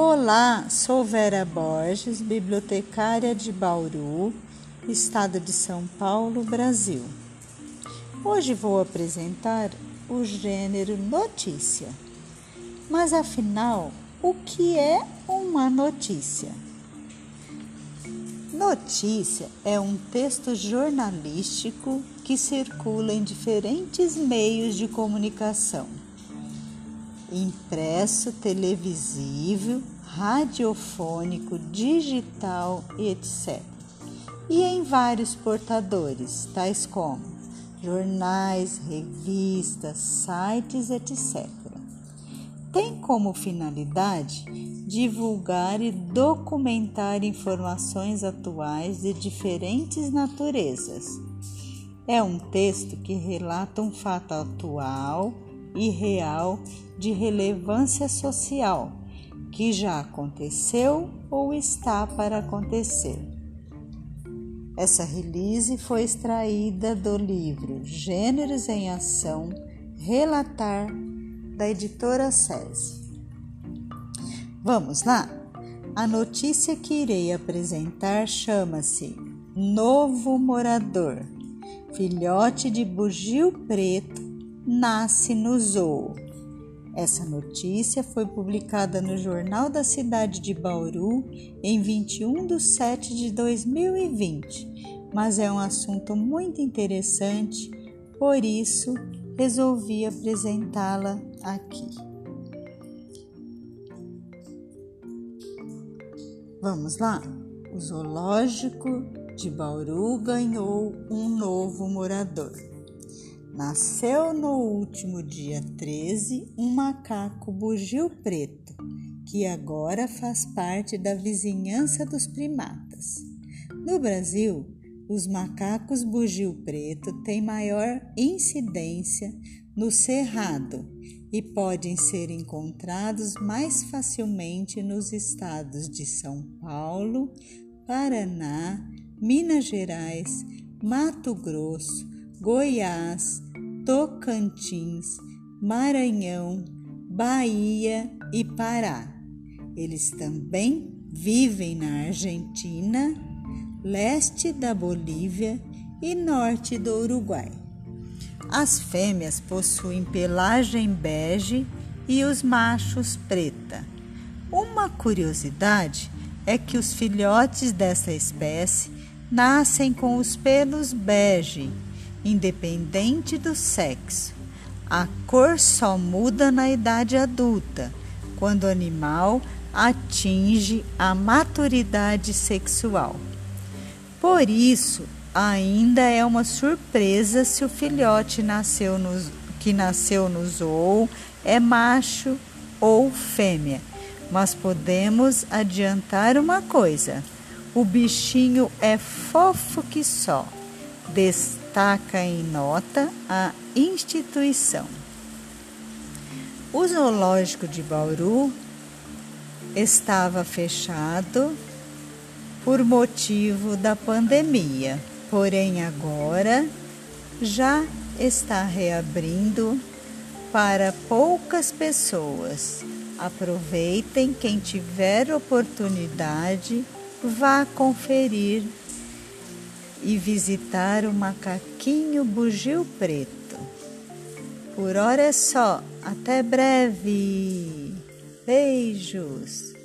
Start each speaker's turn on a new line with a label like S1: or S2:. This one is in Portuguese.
S1: Olá, sou Vera Borges, bibliotecária de Bauru, estado de São Paulo, Brasil. Hoje vou apresentar o gênero notícia. Mas afinal, o que é uma notícia? Notícia é um texto jornalístico que circula em diferentes meios de comunicação impresso, televisivo, radiofônico, digital e etc. E em vários portadores, tais como jornais, revistas, sites, etc. Tem como finalidade divulgar e documentar informações atuais de diferentes naturezas. É um texto que relata um fato atual e real de relevância social que já aconteceu ou está para acontecer. Essa release foi extraída do livro Gêneros em Ação Relatar, da editora SESI. Vamos lá? A notícia que irei apresentar chama-se Novo Morador, filhote de bugio preto nasce no zoo. Essa notícia foi publicada no Jornal da Cidade de Bauru em 21 de 7 de 2020, mas é um assunto muito interessante, por isso resolvi apresentá-la aqui. Vamos lá? O zoológico de Bauru ganhou um novo morador. Nasceu no último dia 13 um macaco bugio preto, que agora faz parte da vizinhança dos primatas. No Brasil, os macacos bugio preto têm maior incidência no cerrado e podem ser encontrados mais facilmente nos estados de São Paulo, Paraná, Minas Gerais, Mato Grosso, Goiás, Tocantins, Maranhão, Bahia e Pará. Eles também vivem na Argentina, leste da Bolívia e norte do Uruguai. As fêmeas possuem pelagem bege e os machos preta. Uma curiosidade é que os filhotes dessa espécie nascem com os pelos bege independente do sexo. A cor só muda na idade adulta, quando o animal atinge a maturidade sexual. Por isso, ainda é uma surpresa se o filhote nasceu no, que nasceu no zoo é macho ou fêmea. Mas podemos adiantar uma coisa: o bichinho é fofo que só destaca em nota a instituição. O zoológico de Bauru estava fechado por motivo da pandemia, porém agora já está reabrindo para poucas pessoas. Aproveitem quem tiver oportunidade, vá conferir e visitar o macaquinho bugio preto. Por hora é só. Até breve. Beijos.